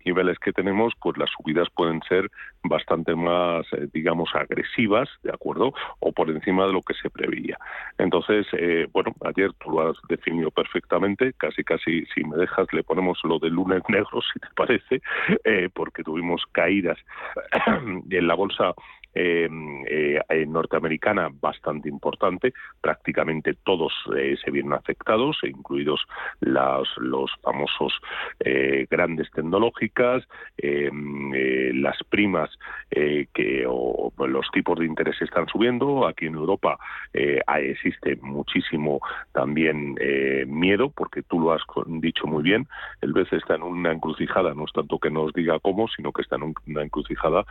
niveles que tenemos, pues la subida pueden ser bastante más, eh, digamos, agresivas, ¿de acuerdo? O por encima de lo que se preveía. Entonces, eh, bueno, ayer tú lo has definido perfectamente, casi, casi, si me dejas, le ponemos lo de lunes negro, si te parece, eh, porque tuvimos caídas en la bolsa eh, eh, norteamericana bastante importante. Prácticamente todos eh, se vieron afectados, incluidos las, los famosos eh, grandes tecnológicas, las primas que los tipos de interés están subiendo. Aquí en Europa existe muchísimo también miedo, porque tú lo has dicho muy bien. El BES está en una encrucijada, no es tanto que nos diga cómo, sino que está en una encrucijada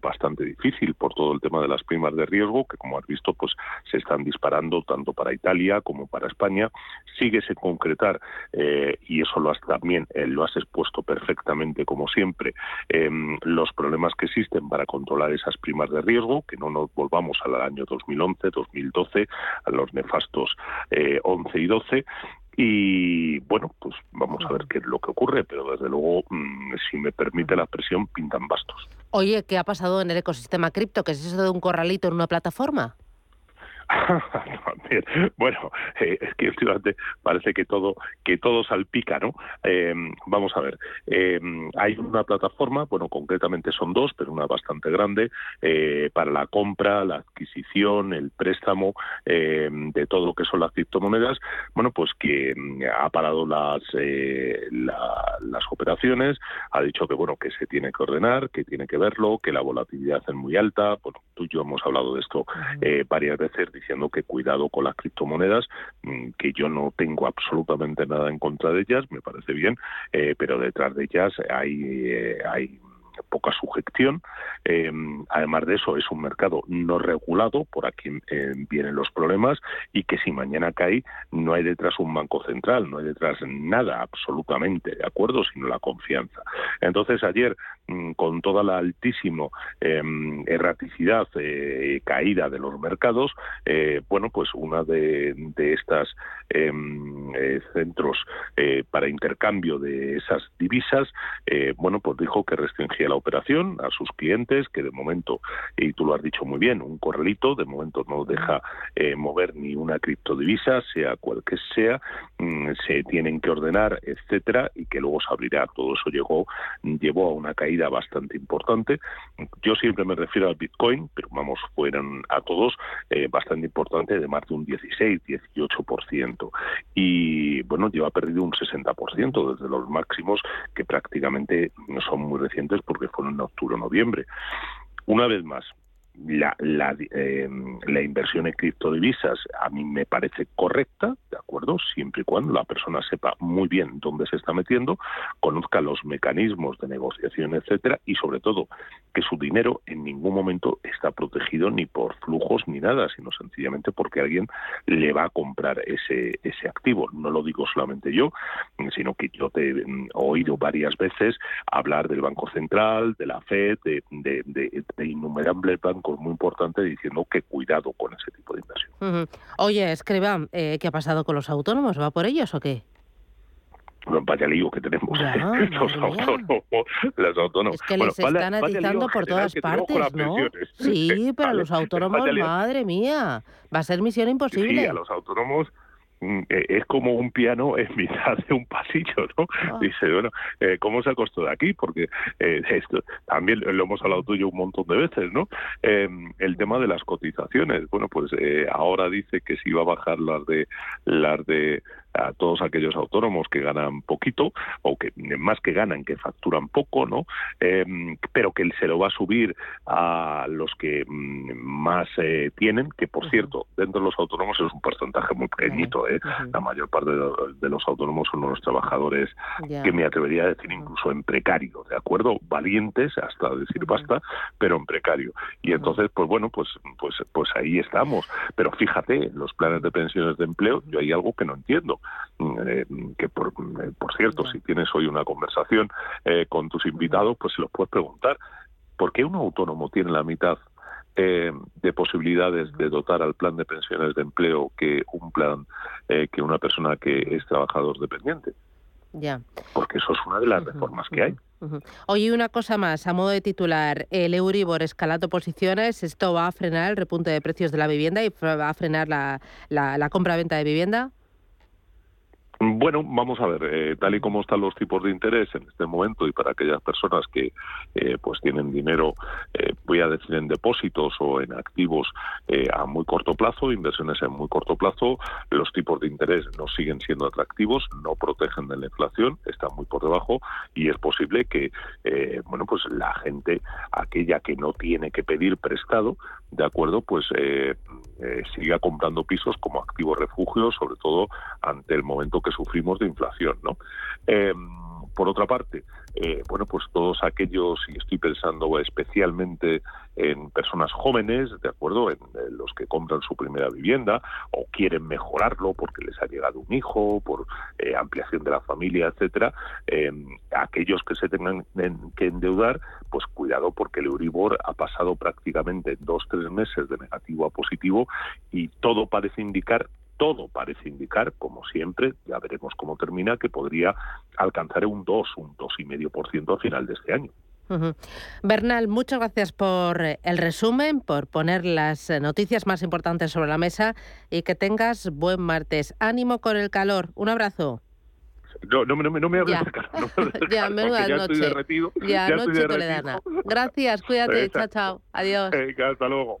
bastante difícil por todo el tema de las primas de riesgo, que como has visto, pues se están disparando tanto para Italia como para España. Sigue sin concretar, eh, y eso lo has también eh, lo has expuesto perfectamente, como siempre, em, los problemas que existen para controlar esas primas de riesgo, que no nos volvamos al año 2011, 2012, a los nefastos 11 eh, y 12, y bueno, pues vamos a ver qué es lo que ocurre, pero desde luego, mm, si me permite la expresión, pintan bastos. Oye, ¿qué ha pasado en el ecosistema cripto? ¿Qué es eso de un corralito en una plataforma? bueno, eh, es que últimamente parece que todo que todo salpica, ¿no? Em, vamos a ver, em, hay una plataforma, bueno, concretamente son dos, pero una bastante grande eh, para la compra, la adquisición, el préstamo de todo lo que son las criptomonedas. Bueno, pues que ha parado las eh, las operaciones, ha dicho que bueno que se tiene que ordenar, que tiene que verlo, que la volatilidad es muy alta. Bueno, tú y yo hemos hablado de esto varias veces diciendo que cuidado con las criptomonedas, mm, que yo no tengo absolutamente nada en contra de ellas, me parece bien, eh, pero detrás de ellas hay, eh, hay poca sujeción. Eh, además de eso, es un mercado no regulado, por aquí vienen los problemas, y que si mañana cae, no hay detrás un banco central, no hay detrás nada absolutamente, ¿de acuerdo? Sino la confianza. Entonces, ayer con toda la altísima em, erraticidad, eh, caída de los mercados, eh, bueno, pues una de, de estas em, centros para intercambio de esas divisas, bueno, pues dijo que restringía la operación a sus clientes, que de momento, y tú lo has dicho muy bien, un corralito, de momento no deja mover ni una criptodivisa, sea cual que sea, mm, se tienen que ordenar, etcétera, y que luego se abrirá. Todo eso llegó, llevó a una caída bastante importante. Yo siempre me refiero al Bitcoin, pero vamos, fueron a todos eh, bastante importante, de más de un 16, 18%. Y bueno, lleva perdido un 60% desde los máximos que prácticamente no son muy recientes porque fueron en octubre o noviembre. Una vez más, la, la, eh, la, inversión en criptodivisas a mí me parece correcta, ¿de acuerdo? Siempre y cuando la persona sepa muy bien dónde se está metiendo, conozca los mecanismos de negociación, etcétera, y sobre todo que su dinero en ningún momento está protegido ni por flujos ni nada, sino sencillamente porque alguien le va a comprar ese, ese activo. No lo digo solamente yo, sino que yo te he oído varias veces hablar del Banco Central, de la FED, de innumerables bancos muy importante diciendo que cuidado con ese tipo de inversión. Oye, escriba, eh, ¿qué ha pasado con los autónomos? ¿Va por ellos o qué? vaya lío que tenemos los autónomos, los autónomos. Es que les están atizando por todas partes, ¿no? Sí, pero los autónomos, madre mía, va a ser misión imposible. Sí, a los autónomos es como un piano en mitad de un pasillo, ¿no? Ah. Dice, bueno, eh, ¿cómo se acostó de aquí? Porque eh, esto, también lo hemos hablado tú y yo un montón de veces, ¿no? Em, el tema de las cotizaciones, bueno, pues ahora dice que si va a bajar las de las de a todos aquellos autónomos que ganan poquito o que más que ganan que facturan poco no em, pero que se lo va a subir a los que mm, más eh, tienen que por cierto dentro de los autónomos es un porcentaje muy pequeñito ¿eh? la mayor parte de, los autónomos son unos trabajadores que me atrevería a decir incluso en precario de acuerdo valientes hasta decir basta pero en precario. Y entonces pues bueno pues pues pues ahí estamos. Pero fíjate los planes de pensiones de empleo yo hay algo que no entiendo eh, que por, eh, por cierto, si tienes hoy una conversación eh, con tus invitados, pues se los puedes preguntar. ¿Por qué un autónomo tiene la mitad de posibilidades de dotar al plan de pensiones de empleo que un plan que una persona que es trabajador dependiente. Ya. Porque eso es una de las reformas que hay. Oye, una cosa más, a modo de titular, el Euribor escalando posiciones, ¿esto va a frenar el repunte de precios de la vivienda y va a frenar la, la, la compra-venta de vivienda? Bueno, vamos a ver, eh, tal y como están los tipos de interés en este momento y para aquellas personas que eh, pues tienen dinero, eh, voy a decir en depósitos o en activos a muy corto plazo, inversiones en muy corto plazo, los tipos de interés no siguen siendo atractivos, no protegen de la inflación, están muy por debajo y es posible que, bueno, pues la gente, aquella que no tiene que pedir prestado, de acuerdo, pues siga comprando pisos como activo refugio, sobre todo ante el momento que sufrimos de inflación, ¿no? Em, por otra parte, eh, bueno, pues todos aquellos, y estoy pensando especialmente en personas jóvenes, ¿de acuerdo? En, los que compran su primera vivienda o quieren mejorarlo porque les ha llegado un hijo, por eh, ampliación de la familia, etcétera. Aquellos que se tengan que endeudar, pues cuidado porque el Euribor ha pasado prácticamente dos, tres meses de negativo a positivo y todo parece indicar todo parece indicar, como siempre, ya veremos cómo termina, que podría alcanzar un 2, un 2,5% a final de este año. Bernal, muchas gracias por el resumen, por poner las noticias más importantes sobre la mesa y que tengas buen martes. Ánimo con el calor. Un abrazo. No, no, no, no me hables de calor. ya, menuda ya Estoy derretido, ya, ya noche toledana. Gracias, cuídate. Chao, chao. Adiós. hasta luego.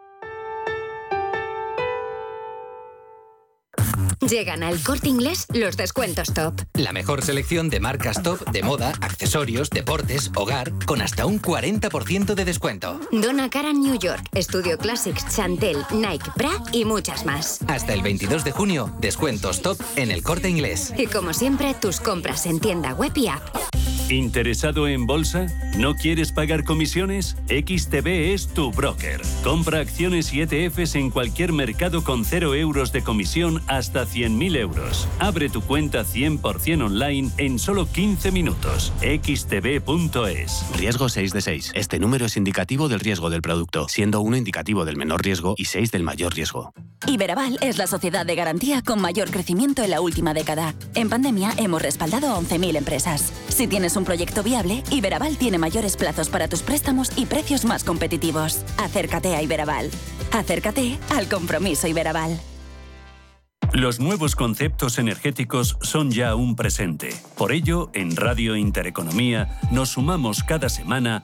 Llegan al corte inglés los descuentos top. La mejor selección de marcas top de moda, accesorios, deportes, hogar, con hasta un 40% de descuento. Donna Karan New York, Studio Classics, Chantel, Nike, Bra y muchas más. Hasta el 22 de junio, descuentos top en el corte inglés. Y como siempre, tus compras en tienda web y app. ¿Interesado en bolsa? ¿No quieres pagar comisiones? XTB es tu broker. Compra acciones y ETFs en cualquier mercado con 0 euros de comisión hasta 100.000 euros. Abre tu cuenta 100% online en solo 15 minutos. xtb.es. Riesgo 6 de 6. Este número es indicativo del riesgo del producto, siendo 1 indicativo del menor riesgo y 6 del mayor riesgo. Iberaval es la sociedad de garantía con mayor crecimiento en la última década. En pandemia hemos respaldado a 11.000 empresas. Si tienes un proyecto viable, Iberaval tiene mayores plazos para tus préstamos y precios más competitivos. Acércate a Iberaval. Acércate al compromiso Iberaval. Los nuevos conceptos energéticos son ya un presente. Por ello, en Radio Intereconomía nos sumamos cada semana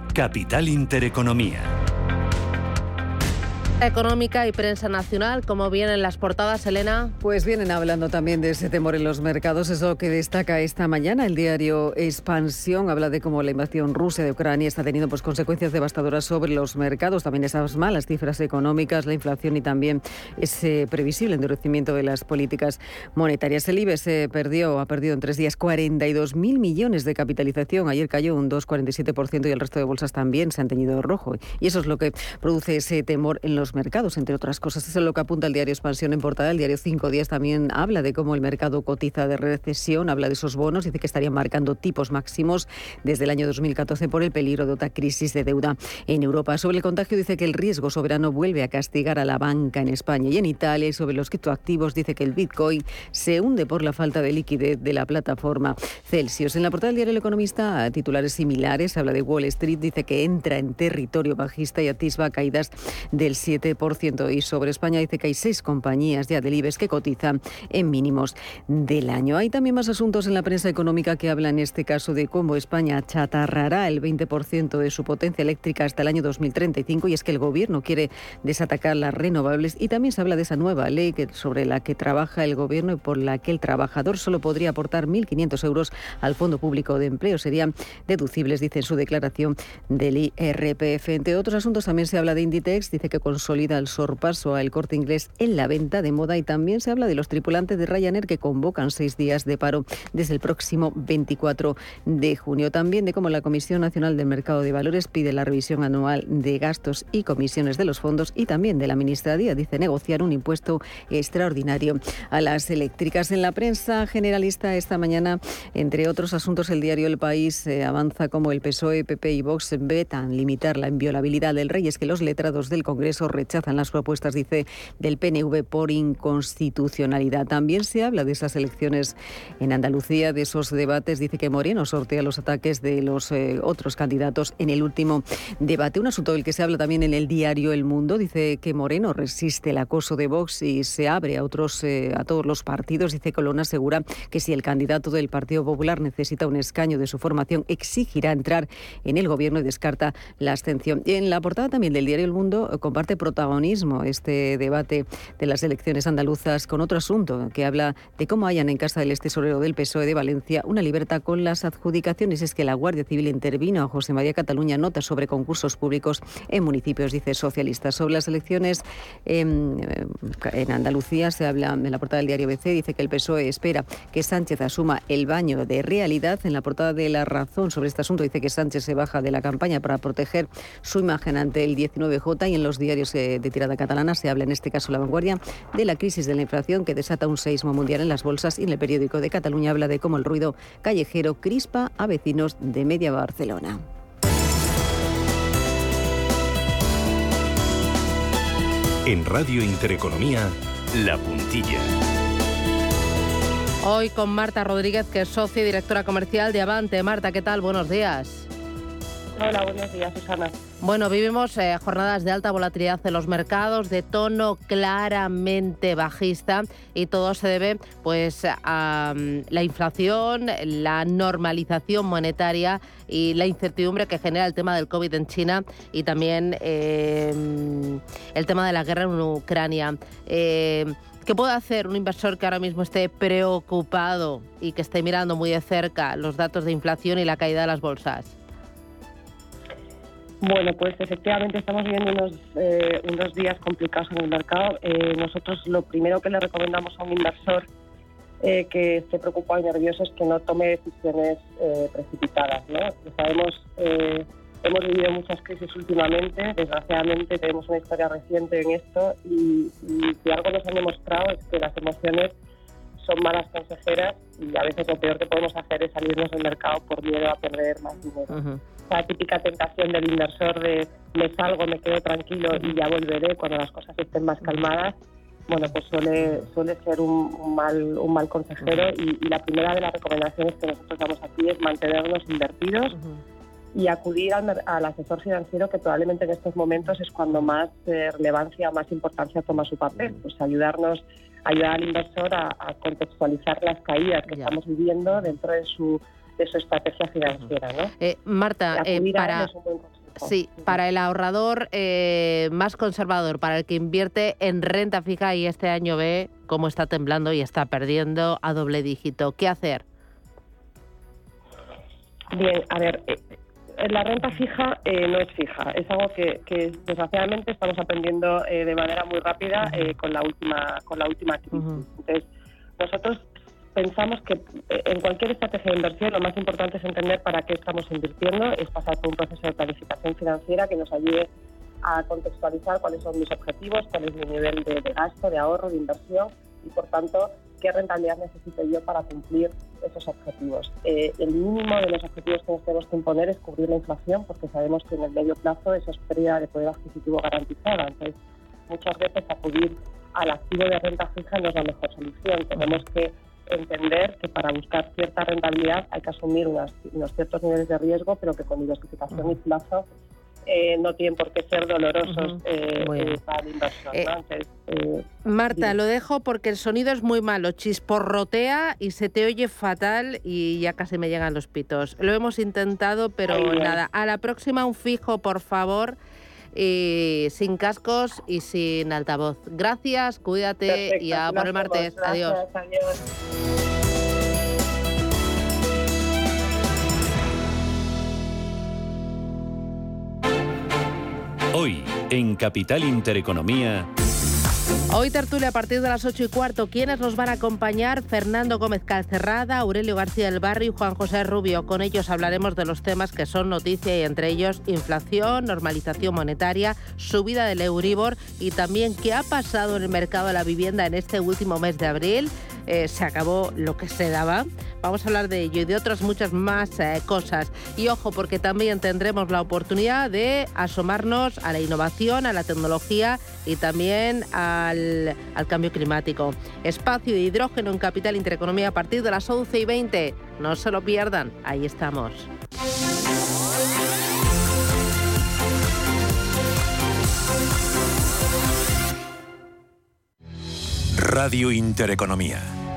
capital intereconomía. Económica y prensa nacional, como vienen las portadas, Elena. Pues vienen hablando también de ese temor en los mercados, es lo que destaca esta mañana el diario Expansión, habla de cómo la invasión rusa de Ucrania está teniendo pues, consecuencias devastadoras sobre los mercados, también esas malas cifras económicas, la inflación y también ese previsible endurecimiento de las políticas monetarias. El IBE se perdió, ha perdido en tres días 42 mil millones de capitalización, ayer cayó un 2,47% y el resto de bolsas también se han teñido rojo y eso es lo que produce ese temor en los mercados, entre otras cosas. Eso es lo que apunta el diario Expansión en portada. El diario Cinco Días también habla de cómo el mercado cotiza de recesión, habla de esos bonos, dice que estarían marcando tipos máximos desde el año 2014 por el peligro de otra crisis de deuda en Europa. Sobre el contagio dice que el riesgo soberano vuelve a castigar a la banca en España y en Italia. Y sobre los criptoactivos dice que el Bitcoin se hunde por la falta de liquidez de la plataforma Celsius. En la portada del diario El Economista, titulares similares, habla de Wall Street, dice que entra en territorio bajista y atisba caídas del 7 y sobre España dice que hay seis compañías ya del IBEX que cotizan en mínimos del año. Hay también más asuntos en la prensa económica que hablan en este caso de cómo España chatarrará el 20% de su potencia eléctrica hasta el año 2035 y es que el gobierno quiere desatacar las renovables y también se habla de esa nueva ley que, sobre la que trabaja el gobierno y por la que el trabajador solo podría aportar 1.500 euros al Fondo Público de Empleo. Serían deducibles, dice en su declaración del IRPF. Entre otros asuntos también se habla de Inditex, dice que con consolida el sorpaso al corte inglés en la venta de moda y también se habla de los tripulantes de Ryanair que convocan seis días de paro desde el próximo 24 de junio. También de cómo la Comisión Nacional del Mercado de Valores pide la revisión anual de gastos y comisiones de los fondos y también de la ministra Díaz dice negociar un impuesto extraordinario a las eléctricas. En la prensa generalista esta mañana, entre otros asuntos, el diario El País eh, avanza como el PSOE, PP y Vox vetan limitar la inviolabilidad del rey. Es que los letrados del Congreso rechazan las propuestas, dice, del PNV por inconstitucionalidad. También se habla de esas elecciones en Andalucía, de esos debates. Dice que Moreno sortea los ataques de los eh, otros candidatos en el último debate. Un asunto del que se habla también en el diario El Mundo. Dice que Moreno resiste el acoso de Vox y se abre a otros, eh, a todos los partidos. Dice Colonna asegura que si el candidato del Partido Popular necesita un escaño de su formación, exigirá entrar en el gobierno y descarta la abstención. En la portada también del diario El Mundo eh, comparte protagonismo este debate de las elecciones andaluzas con otro asunto que habla de cómo hayan en casa del tesorero del PSOE de Valencia una libertad con las adjudicaciones. Es que la Guardia Civil intervino José María Cataluña nota sobre concursos públicos en municipios, dice socialista. Sobre las elecciones en, en Andalucía se habla en la portada del diario BC, dice que el PSOE espera que Sánchez asuma el baño de realidad. En la portada de La Razón sobre este asunto dice que Sánchez se baja de la campaña para proteger su imagen ante el 19J y en los diarios de tirada catalana se habla en este caso la vanguardia de la crisis de la inflación que desata un seismo mundial en las bolsas y en el periódico de Cataluña habla de cómo el ruido callejero crispa a vecinos de media Barcelona. En Radio Intereconomía, La Puntilla. Hoy con Marta Rodríguez, que es socia y directora comercial de Avante. Marta, ¿qué tal? Buenos días. Hola, buenos días, Susana. Bueno, vivimos eh, jornadas de alta volatilidad en los mercados, de tono claramente bajista y todo se debe pues a mm, la inflación, la normalización monetaria y la incertidumbre que genera el tema del COVID en China y también eh, el tema de la guerra en Ucrania. Eh, ¿Qué puede hacer un inversor que ahora mismo esté preocupado y que esté mirando muy de cerca los datos de inflación y la caída de las bolsas? Bueno, pues efectivamente estamos viviendo unos, eh, unos días complicados en el mercado. Eh, nosotros lo primero que le recomendamos a un inversor eh, que esté preocupado y nervioso es que no tome decisiones precipitadas. ¿no? Sabemos, hemos vivido muchas crisis últimamente, desgraciadamente tenemos una historia reciente en esto y, si algo nos han demostrado es que las emociones son malas consejeras y a veces lo peor que podemos hacer es salirnos del mercado por miedo a perder más dinero. Esa típica tentación del inversor de me salgo, me quedo tranquilo y ya volveré cuando las cosas estén más calmadas, bueno, pues suele, suele ser un, mal, un mal consejero y, la primera de las recomendaciones que nosotros damos aquí es mantenernos invertidos y acudir al, asesor financiero que probablemente en estos momentos es cuando más eh, relevancia, más importancia toma su papel, pues ayudarnos, ayudar al inversor a, a contextualizar las caídas que estamos viviendo dentro de su de su estrategia financiera. ¿no? Eh, Marta, eh, para, sí, para el ahorrador eh, más conservador, para el que invierte en renta fija y este año ve cómo está temblando y está perdiendo a doble dígito, ¿qué hacer? Bien, a ver, la renta fija no es fija, es algo que, desgraciadamente estamos aprendiendo de manera muy rápida con la última con la última crisis. Entonces, nosotros pensamos que eh, en cualquier estrategia de inversión lo más importante es entender para qué estamos invirtiendo, es pasar por un proceso de planificación financiera que nos ayude a contextualizar cuáles son mis objetivos, cuál es mi nivel de, gasto, de ahorro, de inversión y, por tanto, qué rentabilidad necesito yo para cumplir esos objetivos. Eh, el mínimo de los objetivos que nos tenemos que imponer es cubrir la inflación, porque sabemos que en el medio plazo eso es pérdida de poder adquisitivo garantizada. Entonces, muchas veces acudir al activo de renta fija no es la mejor solución. Tenemos que entender que para buscar cierta rentabilidad hay que asumir unos ciertos niveles de riesgo, pero que con diversificación y plazo eh, no tienen por qué ser dolorosos eh, eh, para el inversor. Marta, lo dejo porque el sonido es muy malo, chisporrotea y se te oye fatal y ya casi me llegan los pitos. Lo hemos intentado, pero nada. A la próxima un fijo, por favor y sin cascos y sin altavoz. Gracias, cuídate y a por el martes. adiós. Hoy, en Capital Intereconomía. Hoy tertulia a partir de las 8 y cuarto. ¿Quiénes nos van a acompañar? Fernando Gómez Calcerrada, Aurelio García del Barrio y Juan José Rubio. Con ellos hablaremos de los temas que son noticia y entre ellos inflación, normalización monetaria, subida del Euribor y también qué ha pasado en el mercado de la vivienda en este último mes de abril. Eh, se acabó lo que se daba. Vamos a hablar de ello y de otras muchas más eh, cosas. Y ojo, porque también tendremos la oportunidad de asomarnos a la innovación, a la tecnología y también al, al cambio climático. Espacio de hidrógeno en Capital Intereconomía a partir de las 11 y 20. No se lo pierdan, ahí estamos. Radio Intereconomía.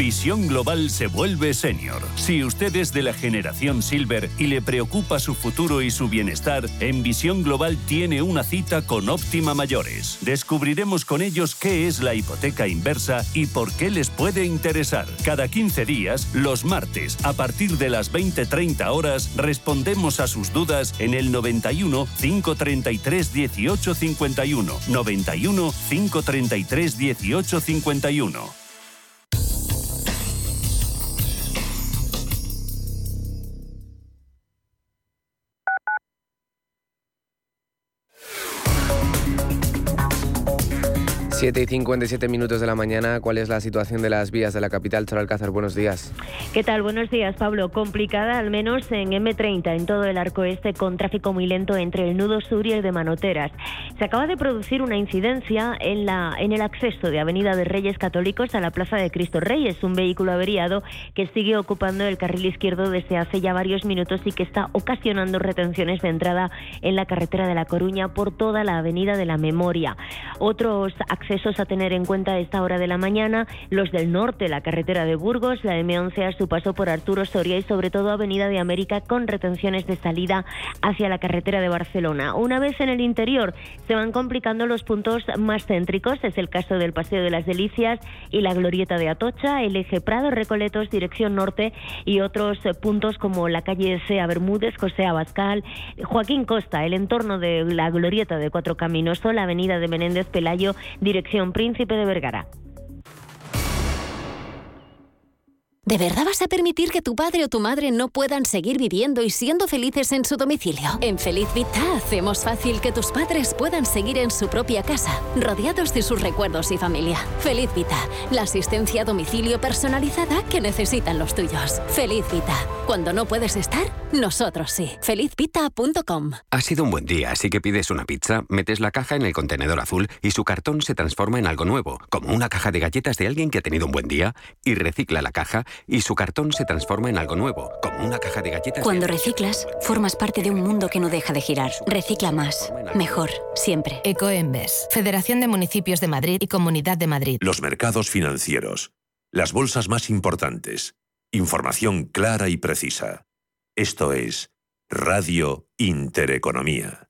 Visión Global se vuelve senior. Si usted es de la generación Silver y le preocupa su futuro y su bienestar, en Visión Global tiene una cita con Óptima Mayores. Descubriremos con ellos qué es la hipoteca inversa y por qué les puede interesar. Cada 15 días, los martes, a partir de las 20-30 horas, respondemos a sus dudas en el 91 533 1851. 91 533 1851. 7 y 57 minutos de la mañana, ¿cuál es la situación de las vías de la capital? Alcázar, buenos días. ¿Qué tal? Buenos días, Pablo. Complicada al menos en M30, en todo el arco este, con tráfico muy lento entre el nudo sur y el de Manoteras. Se acaba de producir una incidencia en, la, en el acceso de Avenida de Reyes Católicos a la Plaza de Cristo Reyes, un vehículo averiado que sigue ocupando el carril izquierdo desde hace ya varios minutos y que está ocasionando retenciones de entrada en la carretera de La Coruña por toda la Avenida de la Memoria. Otros accesos a tener en cuenta a esta hora de la mañana, los del norte, la carretera de Burgos, la M11 a su paso por Arturo Soria y sobre todo Avenida de América con retenciones de salida hacia la carretera de Barcelona. Una vez en el interior se van complicando los puntos más céntricos, es el caso del Paseo de las Delicias y la Glorieta de Atocha, el eje Prado Recoletos dirección norte y otros puntos como la calle Sea Bermúdez, José Abascal, Joaquín Costa, el entorno de la Glorieta de Cuatro Caminos o la Avenida de Menéndez Pelayo, dirección Príncipe de Vergara. ¿De verdad vas a permitir que tu padre o tu madre no puedan seguir viviendo y siendo felices en su domicilio? En Feliz Vita hacemos fácil que tus padres puedan seguir en su propia casa, rodeados de sus recuerdos y familia. Feliz Vita, la asistencia a domicilio personalizada que necesitan los tuyos. Feliz Vita, cuando no puedes estar, nosotros sí. Felizvita.com. Ha sido un buen día, así que pides una pizza, metes la caja en el contenedor azul y su cartón se transforma en algo nuevo, como una caja de galletas de alguien que ha tenido un buen día, y recicla la caja y su cartón se transforma en algo nuevo, como una caja de galletas. Cuando reciclas, formas parte de un mundo que no deja de girar. Recicla más, mejor, siempre. Ecoembes, Federación de Municipios de Madrid y Comunidad de Madrid. Los mercados financieros, las bolsas más importantes, información clara y precisa. Esto es Radio Intereconomía.